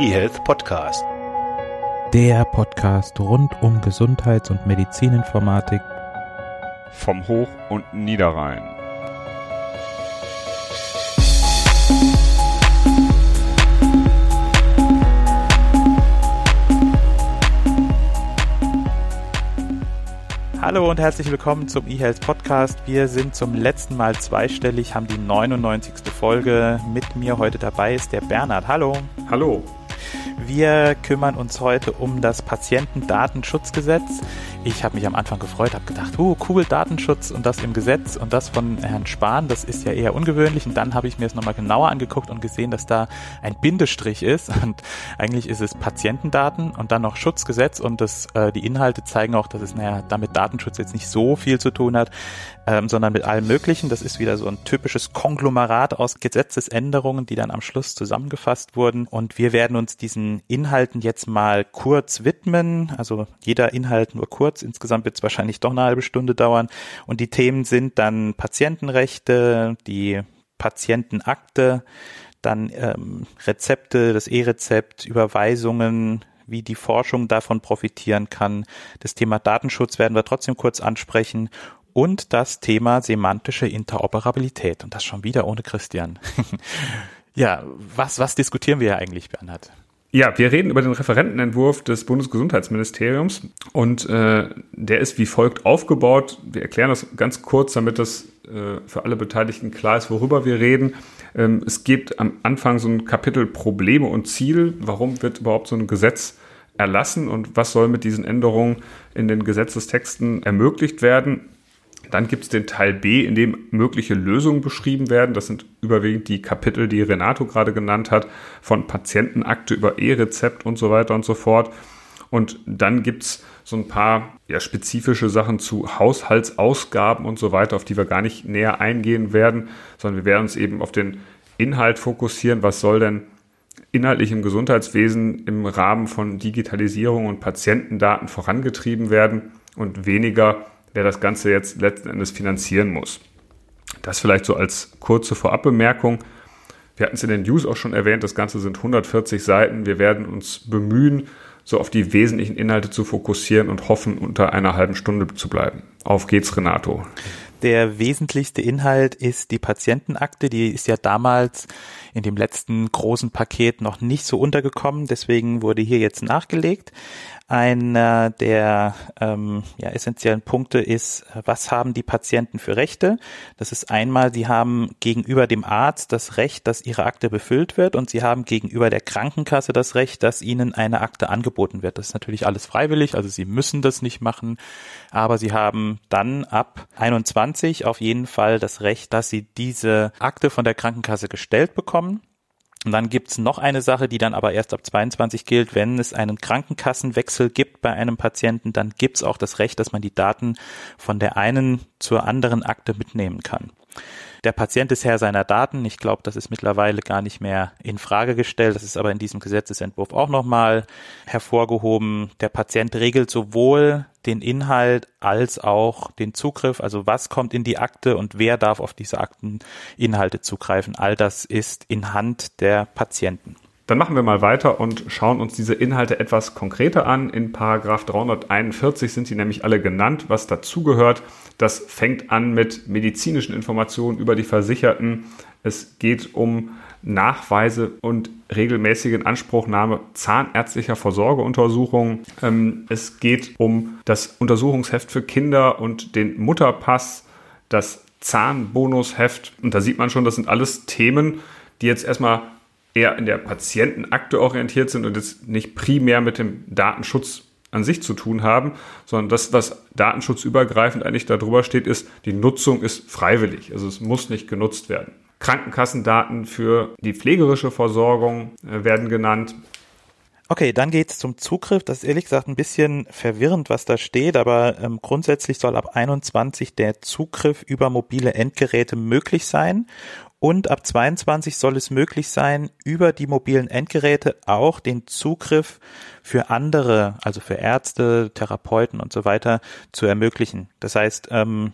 eHealth Podcast. Der Podcast rund um Gesundheits- und Medizininformatik vom Hoch- und Niederrhein. Hallo und herzlich willkommen zum eHealth Podcast. Wir sind zum letzten Mal zweistellig, haben die 99. Folge. Mit mir heute dabei ist der Bernhard. Hallo. Hallo. Wir kümmern uns heute um das Patientendatenschutzgesetz. Ich habe mich am Anfang gefreut, habe gedacht, oh cool, Datenschutz und das im Gesetz und das von Herrn Spahn, das ist ja eher ungewöhnlich. Und dann habe ich mir es nochmal genauer angeguckt und gesehen, dass da ein Bindestrich ist. Und eigentlich ist es Patientendaten und dann noch Schutzgesetz und das, äh, die Inhalte zeigen auch, dass es naja, damit Datenschutz jetzt nicht so viel zu tun hat, ähm, sondern mit allem Möglichen. Das ist wieder so ein typisches Konglomerat aus Gesetzesänderungen, die dann am Schluss zusammengefasst wurden. Und wir werden uns diesen Inhalten jetzt mal kurz widmen. Also jeder Inhalt nur kurz. Insgesamt wird es wahrscheinlich doch eine halbe Stunde dauern. Und die Themen sind dann Patientenrechte, die Patientenakte, dann ähm, Rezepte, das E-Rezept, Überweisungen, wie die Forschung davon profitieren kann. Das Thema Datenschutz werden wir trotzdem kurz ansprechen und das Thema semantische Interoperabilität. Und das schon wieder ohne Christian. ja, was, was diskutieren wir eigentlich, Bernhard? Ja, wir reden über den Referentenentwurf des Bundesgesundheitsministeriums und äh, der ist wie folgt aufgebaut. Wir erklären das ganz kurz, damit das äh, für alle Beteiligten klar ist, worüber wir reden. Ähm, es gibt am Anfang so ein Kapitel Probleme und Ziel. Warum wird überhaupt so ein Gesetz erlassen und was soll mit diesen Änderungen in den Gesetzestexten ermöglicht werden? Dann gibt es den Teil B, in dem mögliche Lösungen beschrieben werden. Das sind überwiegend die Kapitel, die Renato gerade genannt hat, von Patientenakte über E-Rezept und so weiter und so fort. Und dann gibt es so ein paar ja, spezifische Sachen zu Haushaltsausgaben und so weiter, auf die wir gar nicht näher eingehen werden, sondern wir werden uns eben auf den Inhalt fokussieren. Was soll denn inhaltlich im Gesundheitswesen im Rahmen von Digitalisierung und Patientendaten vorangetrieben werden und weniger wer das Ganze jetzt letzten Endes finanzieren muss. Das vielleicht so als kurze Vorabbemerkung. Wir hatten es in den News auch schon erwähnt, das Ganze sind 140 Seiten. Wir werden uns bemühen, so auf die wesentlichen Inhalte zu fokussieren und hoffen, unter einer halben Stunde zu bleiben. Auf geht's, Renato. Der wesentlichste Inhalt ist die Patientenakte. Die ist ja damals in dem letzten großen Paket noch nicht so untergekommen. Deswegen wurde hier jetzt nachgelegt. Einer der ähm, ja, essentiellen Punkte ist, was haben die Patienten für Rechte? Das ist einmal, sie haben gegenüber dem Arzt das Recht, dass ihre Akte befüllt wird und sie haben gegenüber der Krankenkasse das Recht, dass ihnen eine Akte angeboten wird. Das ist natürlich alles freiwillig, also sie müssen das nicht machen, aber sie haben dann ab 21 auf jeden Fall das Recht, dass sie diese Akte von der Krankenkasse gestellt bekommen und dann gibt's noch eine Sache, die dann aber erst ab 22 gilt. Wenn es einen Krankenkassenwechsel gibt bei einem Patienten, dann gibt's auch das Recht, dass man die Daten von der einen zur anderen Akte mitnehmen kann. Der Patient ist Herr seiner Daten. Ich glaube, das ist mittlerweile gar nicht mehr in Frage gestellt. Das ist aber in diesem Gesetzesentwurf auch nochmal hervorgehoben. Der Patient regelt sowohl den Inhalt als auch den Zugriff. Also was kommt in die Akte und wer darf auf diese Akteninhalte zugreifen. All das ist in Hand der Patienten. Dann machen wir mal weiter und schauen uns diese Inhalte etwas konkreter an. In Paragraph 341 sind sie nämlich alle genannt, was dazugehört. Das fängt an mit medizinischen Informationen über die Versicherten. Es geht um Nachweise und regelmäßige Anspruchnahme zahnärztlicher Versorgeuntersuchungen. Ähm, es geht um das Untersuchungsheft für Kinder und den Mutterpass, das Zahnbonusheft. Und da sieht man schon, das sind alles Themen, die jetzt erstmal eher in der Patientenakte orientiert sind und jetzt nicht primär mit dem Datenschutz an sich zu tun haben, sondern das, was datenschutzübergreifend eigentlich darüber steht, ist, die Nutzung ist freiwillig. Also es muss nicht genutzt werden. Krankenkassendaten für die pflegerische Versorgung äh, werden genannt. Okay, dann geht's zum Zugriff. Das ist ehrlich gesagt ein bisschen verwirrend, was da steht, aber ähm, grundsätzlich soll ab 21 der Zugriff über mobile Endgeräte möglich sein und ab 22 soll es möglich sein, über die mobilen Endgeräte auch den Zugriff für andere, also für Ärzte, Therapeuten und so weiter zu ermöglichen. Das heißt, ähm,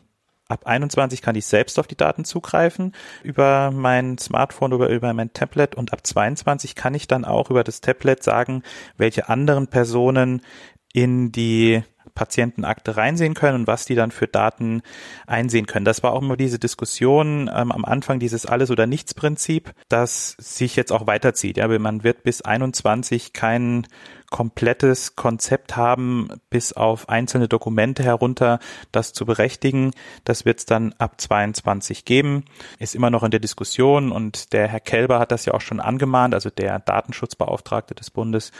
ab 21 kann ich selbst auf die Daten zugreifen über mein Smartphone oder über mein Tablet und ab 22 kann ich dann auch über das Tablet sagen, welche anderen Personen in die Patientenakte reinsehen können und was die dann für Daten einsehen können. Das war auch immer diese Diskussion ähm, am Anfang, dieses Alles- oder Nichts-Prinzip, das sich jetzt auch weiterzieht. Ja, man wird bis 21 kein komplettes Konzept haben, bis auf einzelne Dokumente herunter, das zu berechtigen. Das wird es dann ab 22 geben. Ist immer noch in der Diskussion und der Herr Kelber hat das ja auch schon angemahnt, also der Datenschutzbeauftragte des Bundes.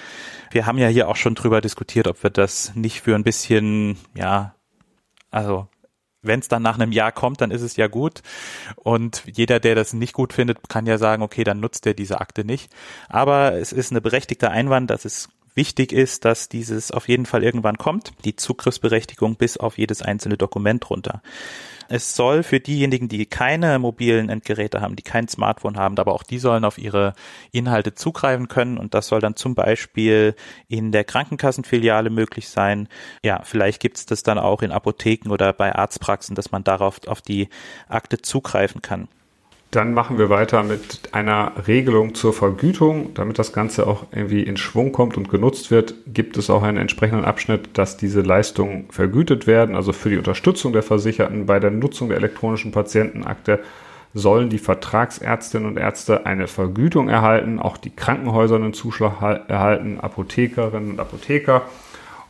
Wir haben ja hier auch schon drüber diskutiert, ob wir das nicht für ein bisschen, ja, also wenn es dann nach einem Jahr kommt, dann ist es ja gut. Und jeder, der das nicht gut findet, kann ja sagen, okay, dann nutzt er diese Akte nicht. Aber es ist eine berechtigte Einwand, dass es Wichtig ist, dass dieses auf jeden Fall irgendwann kommt, die Zugriffsberechtigung bis auf jedes einzelne Dokument runter. Es soll für diejenigen, die keine mobilen Endgeräte haben, die kein Smartphone haben, aber auch die sollen auf ihre Inhalte zugreifen können und das soll dann zum Beispiel in der Krankenkassenfiliale möglich sein. Ja, vielleicht gibt es das dann auch in Apotheken oder bei Arztpraxen, dass man darauf auf die Akte zugreifen kann. Dann machen wir weiter mit einer Regelung zur Vergütung. Damit das Ganze auch irgendwie in Schwung kommt und genutzt wird, gibt es auch einen entsprechenden Abschnitt, dass diese Leistungen vergütet werden. Also für die Unterstützung der Versicherten bei der Nutzung der elektronischen Patientenakte sollen die Vertragsärztinnen und Ärzte eine Vergütung erhalten, auch die Krankenhäuser einen Zuschlag erhalten, Apothekerinnen und Apotheker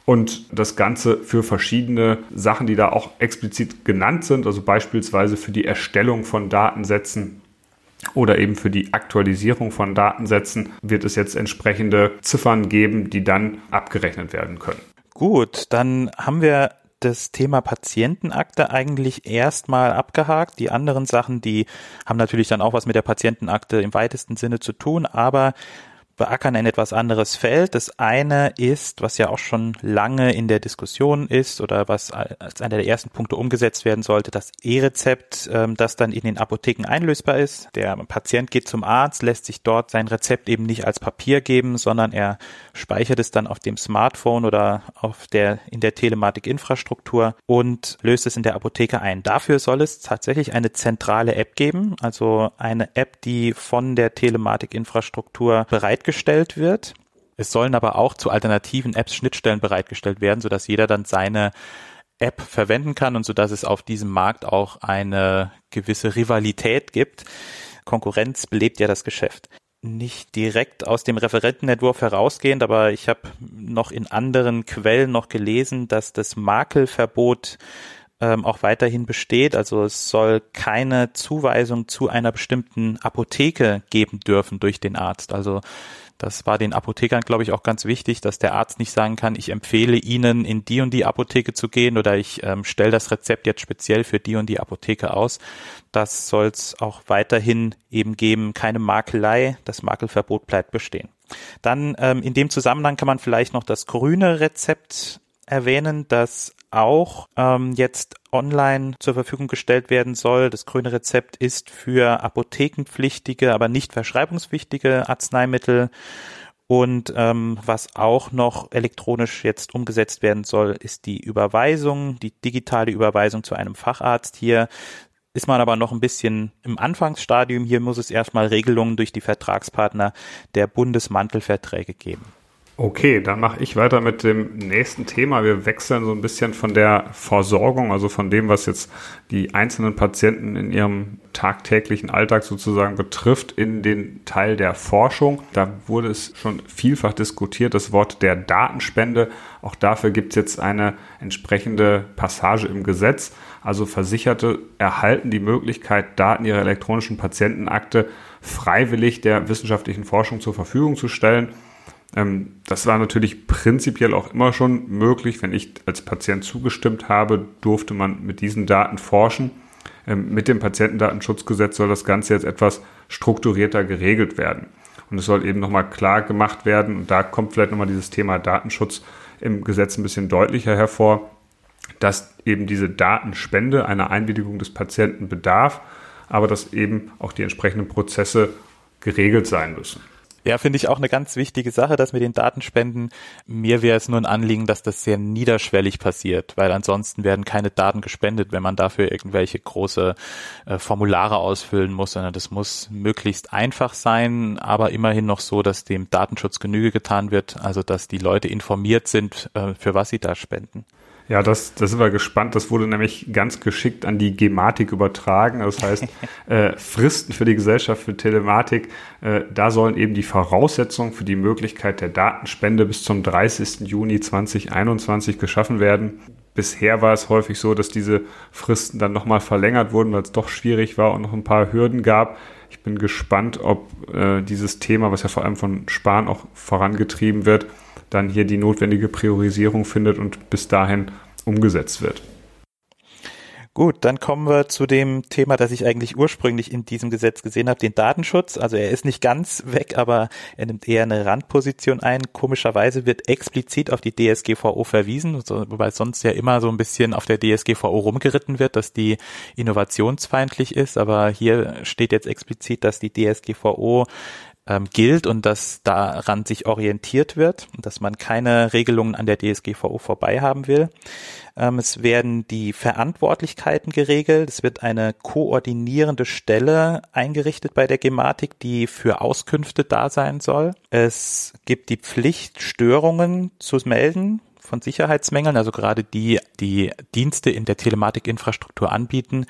und das Ganze für verschiedene Sachen, die da auch explizit genannt sind, also beispielsweise für die Erstellung von Datensätzen oder eben für die Aktualisierung von Datensätzen wird es jetzt entsprechende Ziffern geben, die dann abgerechnet werden können. Gut, dann haben wir das Thema Patientenakte eigentlich erstmal abgehakt. Die anderen Sachen, die haben natürlich dann auch was mit der Patientenakte im weitesten Sinne zu tun, aber beackern ein etwas anderes Feld. Das eine ist, was ja auch schon lange in der Diskussion ist oder was als einer der ersten Punkte umgesetzt werden sollte, das E-Rezept, ähm, das dann in den Apotheken einlösbar ist. Der Patient geht zum Arzt, lässt sich dort sein Rezept eben nicht als Papier geben, sondern er speichert es dann auf dem Smartphone oder auf der, in der Telematikinfrastruktur und löst es in der Apotheke ein. Dafür soll es tatsächlich eine zentrale App geben, also eine App, die von der Telematikinfrastruktur bereit bereitgestellt wird. Es sollen aber auch zu alternativen Apps Schnittstellen bereitgestellt werden, sodass jeder dann seine App verwenden kann und so dass es auf diesem Markt auch eine gewisse Rivalität gibt. Konkurrenz belebt ja das Geschäft. Nicht direkt aus dem Referentenentwurf herausgehend, aber ich habe noch in anderen Quellen noch gelesen, dass das Makelverbot ähm, auch weiterhin besteht. Also es soll keine Zuweisung zu einer bestimmten Apotheke geben dürfen durch den Arzt. Also das war den Apothekern, glaube ich, auch ganz wichtig, dass der Arzt nicht sagen kann, ich empfehle Ihnen, in die und die Apotheke zu gehen oder ich ähm, stelle das Rezept jetzt speziell für die und die Apotheke aus. Das soll es auch weiterhin eben geben, keine Makelei, das Makelverbot bleibt bestehen. Dann ähm, in dem Zusammenhang kann man vielleicht noch das grüne Rezept erwähnen, das auch ähm, jetzt online zur Verfügung gestellt werden soll. Das grüne Rezept ist für apothekenpflichtige, aber nicht verschreibungspflichtige Arzneimittel. Und ähm, was auch noch elektronisch jetzt umgesetzt werden soll, ist die Überweisung, die digitale Überweisung zu einem Facharzt. Hier ist man aber noch ein bisschen im Anfangsstadium. Hier muss es erstmal Regelungen durch die Vertragspartner der Bundesmantelverträge geben. Okay, dann mache ich weiter mit dem nächsten Thema. Wir wechseln so ein bisschen von der Versorgung, also von dem, was jetzt die einzelnen Patienten in ihrem tagtäglichen Alltag sozusagen betrifft, in den Teil der Forschung. Da wurde es schon vielfach diskutiert, das Wort der Datenspende. Auch dafür gibt es jetzt eine entsprechende Passage im Gesetz. Also Versicherte erhalten die Möglichkeit, Daten ihrer elektronischen Patientenakte freiwillig der wissenschaftlichen Forschung zur Verfügung zu stellen das war natürlich prinzipiell auch immer schon möglich. Wenn ich als Patient zugestimmt habe, durfte man mit diesen Daten forschen. Ähm, mit dem Patientendatenschutzgesetz soll das Ganze jetzt etwas strukturierter geregelt werden. Und es soll eben nochmal klar gemacht werden, und da kommt vielleicht nochmal dieses Thema Datenschutz im Gesetz ein bisschen deutlicher hervor, dass eben diese Datenspende einer Einwilligung des Patienten bedarf, aber dass eben auch die entsprechenden Prozesse geregelt sein müssen. Ja, finde ich auch eine ganz wichtige Sache, dass mit den Datenspenden. Mir wäre es nur ein Anliegen, dass das sehr niederschwellig passiert, weil ansonsten werden keine Daten gespendet, wenn man dafür irgendwelche große äh, Formulare ausfüllen muss, sondern das muss möglichst einfach sein, aber immerhin noch so, dass dem Datenschutz Genüge getan wird, also dass die Leute informiert sind, äh, für was sie da spenden. Ja, das, das sind wir gespannt. Das wurde nämlich ganz geschickt an die Gematik übertragen. Das heißt, äh, Fristen für die Gesellschaft für Telematik, äh, da sollen eben die Voraussetzungen für die Möglichkeit der Datenspende bis zum 30. Juni 2021 geschaffen werden. Bisher war es häufig so, dass diese Fristen dann nochmal verlängert wurden, weil es doch schwierig war und noch ein paar Hürden gab. Ich bin gespannt, ob äh, dieses Thema, was ja vor allem von Spahn auch vorangetrieben wird, dann hier die notwendige Priorisierung findet und bis dahin umgesetzt wird. Gut, dann kommen wir zu dem Thema, das ich eigentlich ursprünglich in diesem Gesetz gesehen habe, den Datenschutz. Also er ist nicht ganz weg, aber er nimmt eher eine Randposition ein. Komischerweise wird explizit auf die DSGVO verwiesen, wobei sonst ja immer so ein bisschen auf der DSGVO rumgeritten wird, dass die innovationsfeindlich ist. Aber hier steht jetzt explizit, dass die DSGVO ähm, gilt und dass daran sich orientiert wird und dass man keine Regelungen an der DSGVO vorbei haben will. Ähm, es werden die Verantwortlichkeiten geregelt. Es wird eine koordinierende Stelle eingerichtet bei der Gematik, die für Auskünfte da sein soll. Es gibt die Pflicht, Störungen zu melden von Sicherheitsmängeln, also gerade die, die Dienste in der Telematikinfrastruktur anbieten,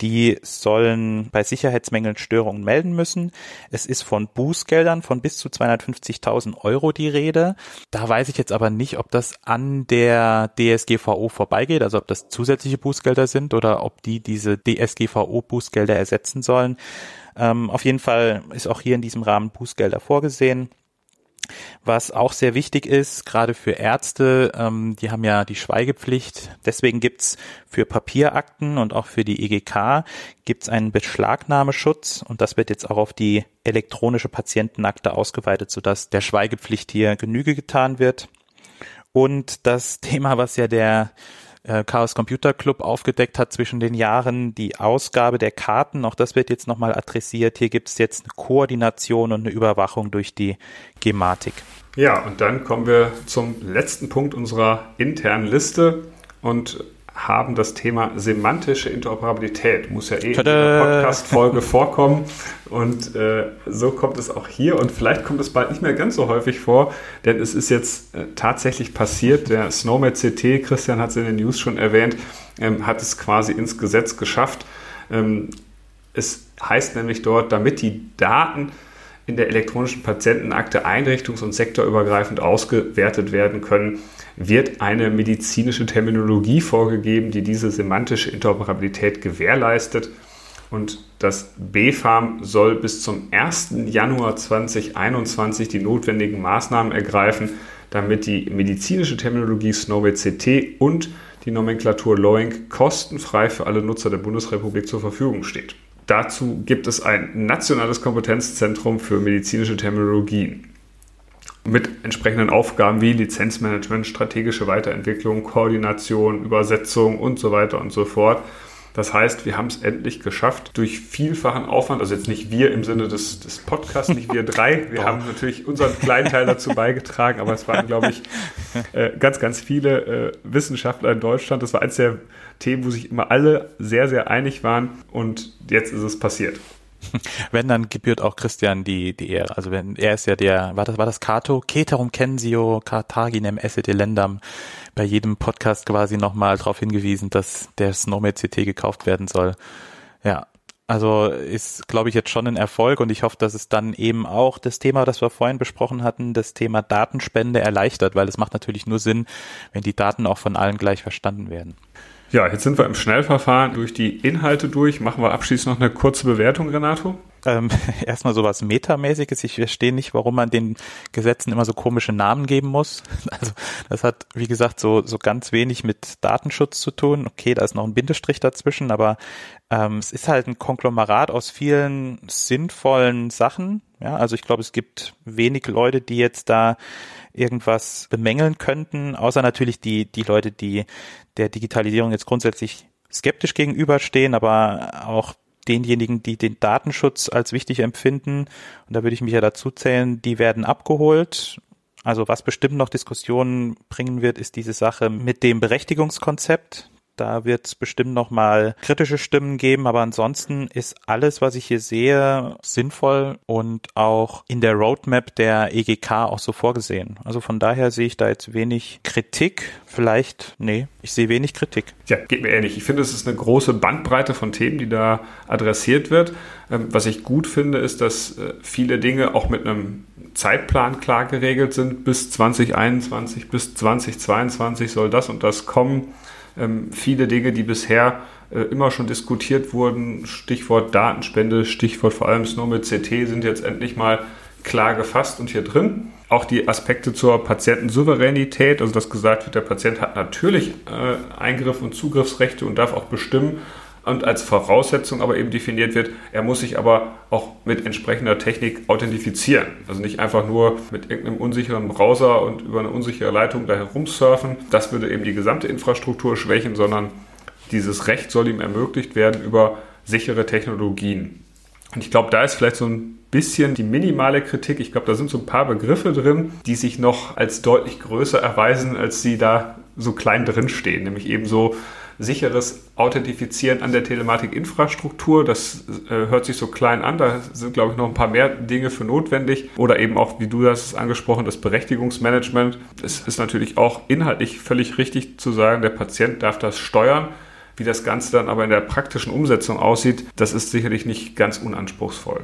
die sollen bei Sicherheitsmängeln Störungen melden müssen. Es ist von Bußgeldern von bis zu 250.000 Euro die Rede. Da weiß ich jetzt aber nicht, ob das an der DSGVO vorbeigeht, also ob das zusätzliche Bußgelder sind oder ob die diese DSGVO-Bußgelder ersetzen sollen. Ähm, auf jeden Fall ist auch hier in diesem Rahmen Bußgelder vorgesehen. Was auch sehr wichtig ist, gerade für Ärzte, ähm, die haben ja die Schweigepflicht. Deswegen gibt's für Papierakten und auch für die EGK gibt's einen Beschlagnahmeschutz und das wird jetzt auch auf die elektronische Patientenakte ausgeweitet, sodass der Schweigepflicht hier Genüge getan wird. Und das Thema, was ja der Chaos Computer Club aufgedeckt hat zwischen den Jahren, die Ausgabe der Karten, auch das wird jetzt nochmal adressiert. Hier gibt es jetzt eine Koordination und eine Überwachung durch die Gematik. Ja, und dann kommen wir zum letzten Punkt unserer internen Liste und haben das Thema semantische Interoperabilität. Muss ja eh Tada. in der Podcast-Folge vorkommen. Und äh, so kommt es auch hier. Und vielleicht kommt es bald nicht mehr ganz so häufig vor, denn es ist jetzt äh, tatsächlich passiert. Der Snowmed CT, Christian hat es in den News schon erwähnt, ähm, hat es quasi ins Gesetz geschafft. Ähm, es heißt nämlich dort, damit die Daten in der elektronischen Patientenakte einrichtungs- und sektorübergreifend ausgewertet werden können, wird eine medizinische Terminologie vorgegeben, die diese semantische Interoperabilität gewährleistet. Und das BfArM soll bis zum 1. Januar 2021 die notwendigen Maßnahmen ergreifen, damit die medizinische Terminologie Snowball CT und die Nomenklatur Loing kostenfrei für alle Nutzer der Bundesrepublik zur Verfügung steht. Dazu gibt es ein nationales Kompetenzzentrum für medizinische Terminologien mit entsprechenden Aufgaben wie Lizenzmanagement, strategische Weiterentwicklung, Koordination, Übersetzung und so weiter und so fort. Das heißt, wir haben es endlich geschafft, durch vielfachen Aufwand, also jetzt nicht wir im Sinne des, des Podcasts, nicht wir drei, wir haben natürlich unseren kleinen Teil dazu beigetragen, aber es waren, glaube ich, äh, ganz, ganz viele äh, Wissenschaftler in Deutschland. Das war eines der Themen, wo sich immer alle sehr, sehr einig waren und jetzt ist es passiert. Wenn, dann gebührt auch Christian die, die Ehre. Also wenn, er ist ja der, war das, war das Cato? Ceterum censio Carthaginem esse delendam. Bei jedem Podcast quasi nochmal darauf hingewiesen, dass der Snowmade CT gekauft werden soll. Ja. Also ist, glaube ich, jetzt schon ein Erfolg und ich hoffe, dass es dann eben auch das Thema, das wir vorhin besprochen hatten, das Thema Datenspende erleichtert, weil es macht natürlich nur Sinn, wenn die Daten auch von allen gleich verstanden werden. Ja, jetzt sind wir im Schnellverfahren durch die Inhalte durch. Machen wir abschließend noch eine kurze Bewertung, Renato? Ähm, erstmal sowas Metamäßiges. Ich verstehe nicht, warum man den Gesetzen immer so komische Namen geben muss. Also das hat, wie gesagt, so, so ganz wenig mit Datenschutz zu tun. Okay, da ist noch ein Bindestrich dazwischen, aber ähm, es ist halt ein Konglomerat aus vielen sinnvollen Sachen. Ja, also ich glaube, es gibt wenig Leute, die jetzt da irgendwas bemängeln könnten, außer natürlich die, die Leute, die der Digitalisierung jetzt grundsätzlich skeptisch gegenüberstehen, aber auch denjenigen, die den Datenschutz als wichtig empfinden, und da würde ich mich ja dazu zählen, die werden abgeholt. Also was bestimmt noch Diskussionen bringen wird, ist diese Sache mit dem Berechtigungskonzept. Da wird es bestimmt noch mal kritische Stimmen geben, aber ansonsten ist alles, was ich hier sehe, sinnvoll und auch in der Roadmap der EGK auch so vorgesehen. Also von daher sehe ich da jetzt wenig Kritik. Vielleicht, nee, ich sehe wenig Kritik. Ja, geht mir ähnlich. Ich finde, es ist eine große Bandbreite von Themen, die da adressiert wird. Ähm, was ich gut finde, ist, dass äh, viele Dinge auch mit einem Zeitplan klar geregelt sind. Bis 2021, bis 2022 soll das und das kommen ähm, viele Dinge, die bisher äh, immer schon diskutiert wurden, Stichwort Datenspende, Stichwort vor allem Snow mit CT, sind jetzt endlich mal klar gefasst und hier drin. Auch die Aspekte zur Patientensouveränität, also dass gesagt wird, der Patient hat natürlich äh, Eingriff und Zugriffsrechte und darf auch bestimmen, und als Voraussetzung aber eben definiert wird, er muss sich aber auch mit entsprechender Technik authentifizieren. Also nicht einfach nur mit irgendeinem unsicheren Browser und über eine unsichere Leitung da herumsurfen. Das würde eben die gesamte Infrastruktur schwächen, sondern dieses Recht soll ihm ermöglicht werden über sichere Technologien. Und ich glaube, da ist vielleicht so ein bisschen die minimale Kritik. Ich glaube, da sind so ein paar Begriffe drin, die sich noch als deutlich größer erweisen, als sie da so klein drin stehen. Nämlich eben so sicheres Authentifizieren an der Telematikinfrastruktur. Das äh, hört sich so klein an. Da sind, glaube ich, noch ein paar mehr Dinge für notwendig. Oder eben auch, wie du das angesprochen, das Berechtigungsmanagement. Es ist natürlich auch inhaltlich völlig richtig zu sagen, der Patient darf das steuern. Wie das Ganze dann aber in der praktischen Umsetzung aussieht, das ist sicherlich nicht ganz unanspruchsvoll.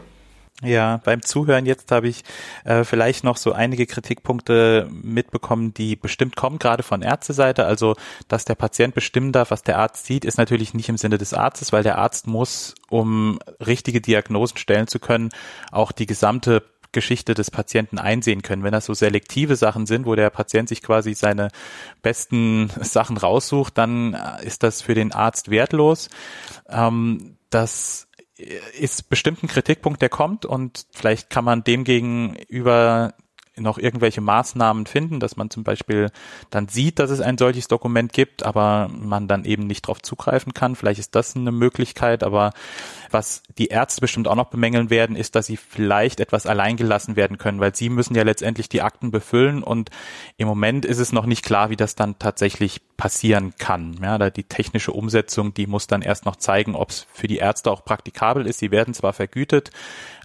Ja, beim Zuhören jetzt habe ich äh, vielleicht noch so einige Kritikpunkte mitbekommen, die bestimmt kommen, gerade von Ärzteseite. Also, dass der Patient bestimmen darf, was der Arzt sieht, ist natürlich nicht im Sinne des Arztes, weil der Arzt muss, um richtige Diagnosen stellen zu können, auch die gesamte Geschichte des Patienten einsehen können. Wenn das so selektive Sachen sind, wo der Patient sich quasi seine besten Sachen raussucht, dann ist das für den Arzt wertlos. Ähm, das ist bestimmt ein Kritikpunkt, der kommt und vielleicht kann man dem gegenüber noch irgendwelche Maßnahmen finden, dass man zum Beispiel dann sieht, dass es ein solches Dokument gibt, aber man dann eben nicht darauf zugreifen kann. Vielleicht ist das eine Möglichkeit, aber was die Ärzte bestimmt auch noch bemängeln werden, ist, dass sie vielleicht etwas alleingelassen werden können, weil sie müssen ja letztendlich die Akten befüllen und im Moment ist es noch nicht klar, wie das dann tatsächlich passieren kann. Ja, da die technische Umsetzung, die muss dann erst noch zeigen, ob es für die Ärzte auch praktikabel ist. Sie werden zwar vergütet,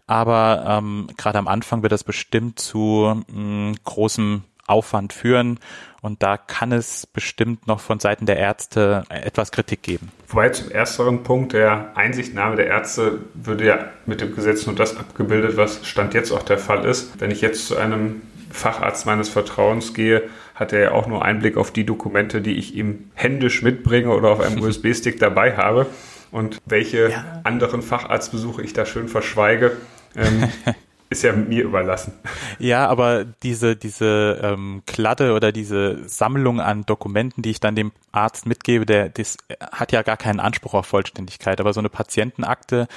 aber ähm, gerade am Anfang wird das bestimmt zu mh, mm, großem Aufwand führen und da kann es bestimmt noch von Seiten der Ärzte etwas Kritik geben. Wobei zum ersteren Punkt der Einsichtnahme der Ärzte würde ja mit dem Gesetz nur das abgebildet, was Stand jetzt auch der Fall ist. Wenn ich jetzt zu einem Facharzt meines Vertrauens gehe, hat er ja auch nur Einblick auf die Dokumente, die ich ihm händisch mitbringe oder auf einem USB-Stick dabei habe. Und welche ja. anderen Facharztbesuche ich da schön verschweige, ähm, ist ja mir überlassen. Ja, aber diese, diese ähm, Kladde oder diese Sammlung an Dokumenten, die ich dann dem Arzt mitgebe, der das hat ja gar keinen Anspruch auf Vollständigkeit. Aber so eine Patientenakte,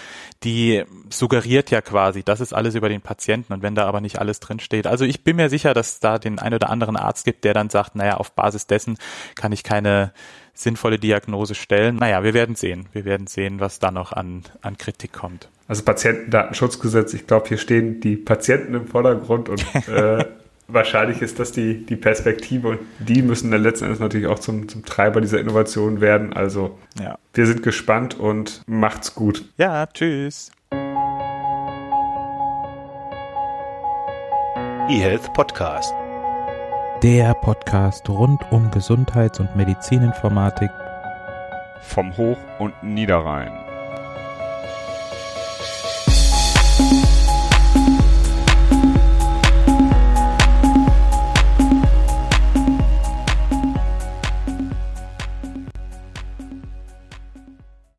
die suggeriert ja quasi, das ist alles über den Patienten und wenn da aber nicht alles drinsteht. Also ich bin mir sicher, dass es da den ein oder anderen Arzt gibt, der dann sagt, naja, auf Basis dessen kann ich keine sinnvolle Diagnose stellen. Naja, wir werden sehen. Wir werden sehen, was da noch an, an Kritik kommt. Also Patientendatenschutzgesetz, ich glaube, hier stehen die Patienten im Vordergrund und äh, wahrscheinlich ist das die, die Perspektive und die müssen dann letzten Endes natürlich auch zum, zum Treiber dieser Innovation werden. Also ja. wir sind gespannt und macht's gut. Ja, tschüss. eHealth Podcast. Der Podcast rund um Gesundheits- und Medizininformatik vom Hoch- und Niederrhein.